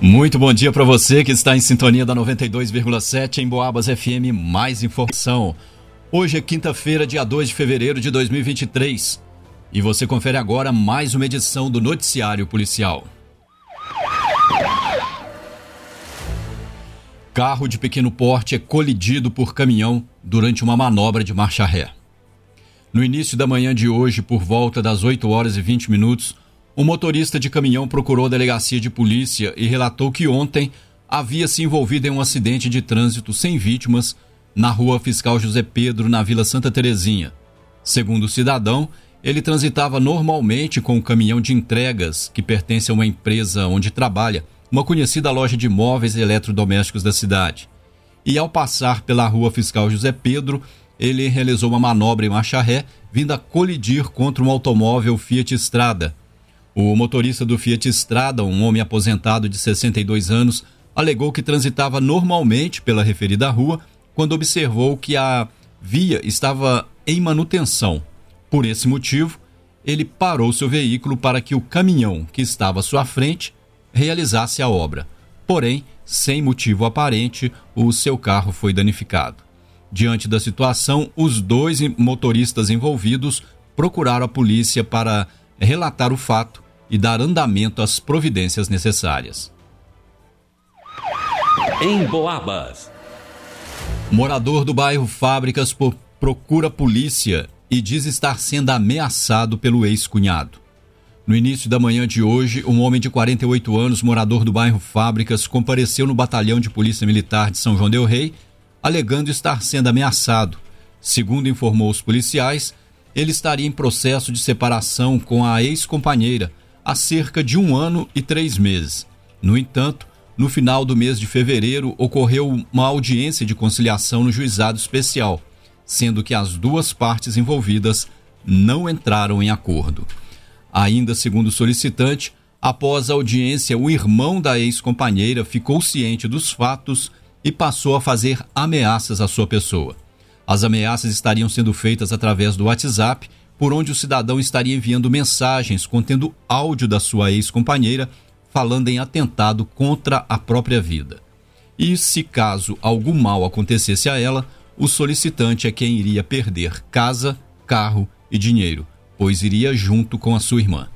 Muito bom dia para você que está em sintonia da 92,7 em Boabas FM. Mais informação. Hoje é quinta-feira, dia 2 de fevereiro de 2023. E você confere agora mais uma edição do Noticiário Policial. Carro de pequeno porte é colidido por caminhão durante uma manobra de marcha ré. No início da manhã de hoje, por volta das 8 horas e 20 minutos, um motorista de caminhão procurou a delegacia de polícia e relatou que ontem havia se envolvido em um acidente de trânsito sem vítimas na rua Fiscal José Pedro, na Vila Santa Terezinha. Segundo o cidadão, ele transitava normalmente com o um caminhão de entregas que pertence a uma empresa onde trabalha, uma conhecida loja de móveis e eletrodomésticos da cidade. E ao passar pela rua Fiscal José Pedro, ele realizou uma manobra em marcha ré, vindo a colidir contra um automóvel Fiat Strada. O motorista do Fiat Strada, um homem aposentado de 62 anos, alegou que transitava normalmente pela referida rua quando observou que a via estava em manutenção. Por esse motivo, ele parou seu veículo para que o caminhão que estava à sua frente realizasse a obra. Porém, sem motivo aparente, o seu carro foi danificado. Diante da situação, os dois motoristas envolvidos procuraram a polícia para relatar o fato e dar andamento às providências necessárias. Em Boabas. Morador do bairro Fábricas procura polícia e diz estar sendo ameaçado pelo ex-cunhado. No início da manhã de hoje, um homem de 48 anos, morador do bairro Fábricas, compareceu no batalhão de Polícia Militar de São João del Rei, alegando estar sendo ameaçado. Segundo informou os policiais, ele estaria em processo de separação com a ex-companheira há cerca de um ano e três meses. No entanto, no final do mês de fevereiro, ocorreu uma audiência de conciliação no juizado especial, sendo que as duas partes envolvidas não entraram em acordo. Ainda segundo o solicitante, após a audiência, o irmão da ex-companheira ficou ciente dos fatos e passou a fazer ameaças à sua pessoa. As ameaças estariam sendo feitas através do WhatsApp, por onde o cidadão estaria enviando mensagens contendo áudio da sua ex-companheira falando em atentado contra a própria vida. E se caso algum mal acontecesse a ela, o solicitante é quem iria perder casa, carro e dinheiro, pois iria junto com a sua irmã.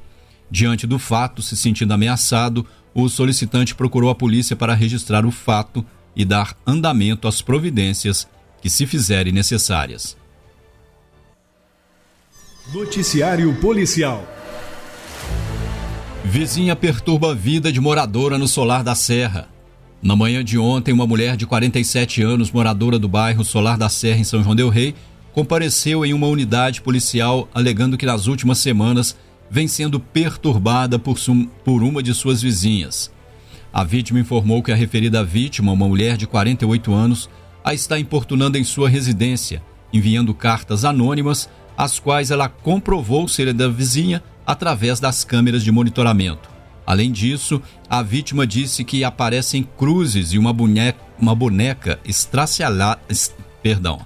Diante do fato, se sentindo ameaçado, o solicitante procurou a polícia para registrar o fato e dar andamento às providências que se fizerem necessárias. Noticiário Policial Vizinha perturba a vida de moradora no Solar da Serra. Na manhã de ontem, uma mulher de 47 anos, moradora do bairro Solar da Serra, em São João Del Rei, compareceu em uma unidade policial alegando que nas últimas semanas vem sendo perturbada por, por uma de suas vizinhas. A vítima informou que a referida vítima, uma mulher de 48 anos, a está importunando em sua residência, enviando cartas anônimas, as quais ela comprovou ser da vizinha através das câmeras de monitoramento. Além disso, a vítima disse que aparecem cruzes e uma boneca, uma boneca estracialhada, perdão,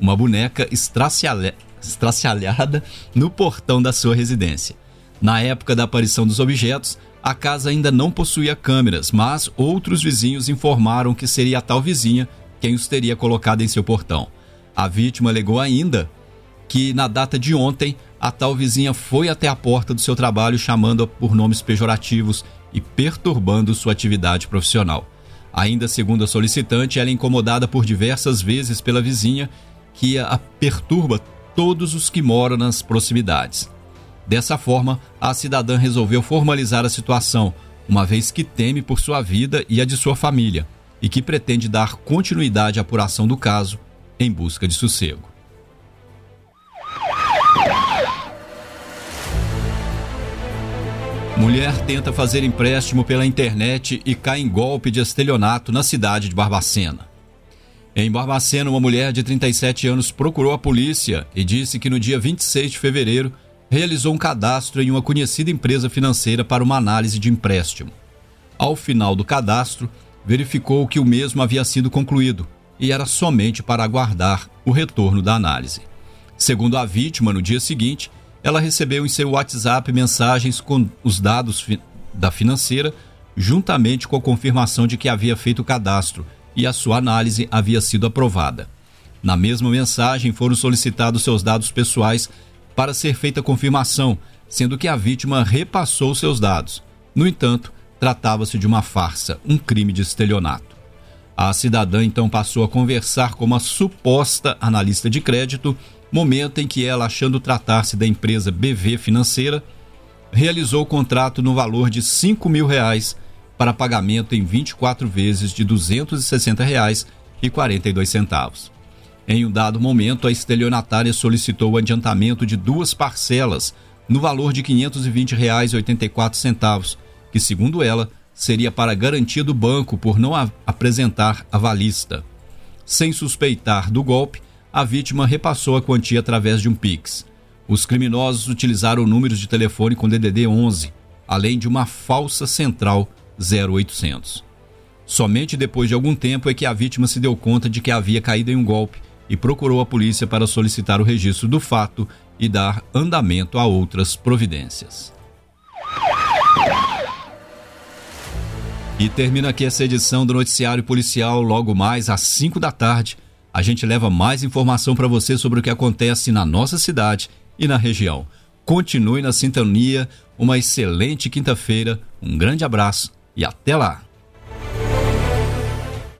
uma boneca estracialhada no portão da sua residência. Na época da aparição dos objetos, a casa ainda não possuía câmeras, mas outros vizinhos informaram que seria a tal vizinha quem os teria colocado em seu portão. A vítima alegou ainda que na data de ontem a tal vizinha foi até a porta do seu trabalho chamando-a por nomes pejorativos e perturbando sua atividade profissional. Ainda segundo a solicitante, ela é incomodada por diversas vezes pela vizinha que a perturba todos os que moram nas proximidades. Dessa forma, a cidadã resolveu formalizar a situação, uma vez que teme por sua vida e a de sua família, e que pretende dar continuidade à apuração do caso em busca de sossego. Mulher tenta fazer empréstimo pela internet e cai em golpe de estelionato na cidade de Barbacena. Em Barbacena, uma mulher de 37 anos procurou a polícia e disse que no dia 26 de fevereiro realizou um cadastro em uma conhecida empresa financeira para uma análise de empréstimo. Ao final do cadastro, verificou que o mesmo havia sido concluído e era somente para aguardar o retorno da análise. Segundo a vítima, no dia seguinte, ela recebeu em seu WhatsApp mensagens com os dados fi da financeira, juntamente com a confirmação de que havia feito o cadastro e a sua análise havia sido aprovada. Na mesma mensagem foram solicitados seus dados pessoais para ser feita a confirmação, sendo que a vítima repassou seus dados. No entanto, tratava-se de uma farsa, um crime de estelionato. A cidadã então passou a conversar com uma suposta analista de crédito, momento em que ela, achando tratar-se da empresa BV Financeira, realizou o contrato no valor de 5 mil reais para pagamento em 24 vezes de R$ 260,42. Em um dado momento, a estelionatária solicitou o adiantamento de duas parcelas no valor de R$ 520,84, que, segundo ela, seria para garantia do banco por não apresentar avalista. Sem suspeitar do golpe, a vítima repassou a quantia através de um Pix. Os criminosos utilizaram números de telefone com DDD 11, além de uma falsa central 0800. Somente depois de algum tempo é que a vítima se deu conta de que havia caído em um golpe e procurou a polícia para solicitar o registro do fato e dar andamento a outras providências. E termina aqui essa edição do Noticiário Policial. Logo mais às 5 da tarde, a gente leva mais informação para você sobre o que acontece na nossa cidade e na região. Continue na sintonia. Uma excelente quinta-feira. Um grande abraço e até lá!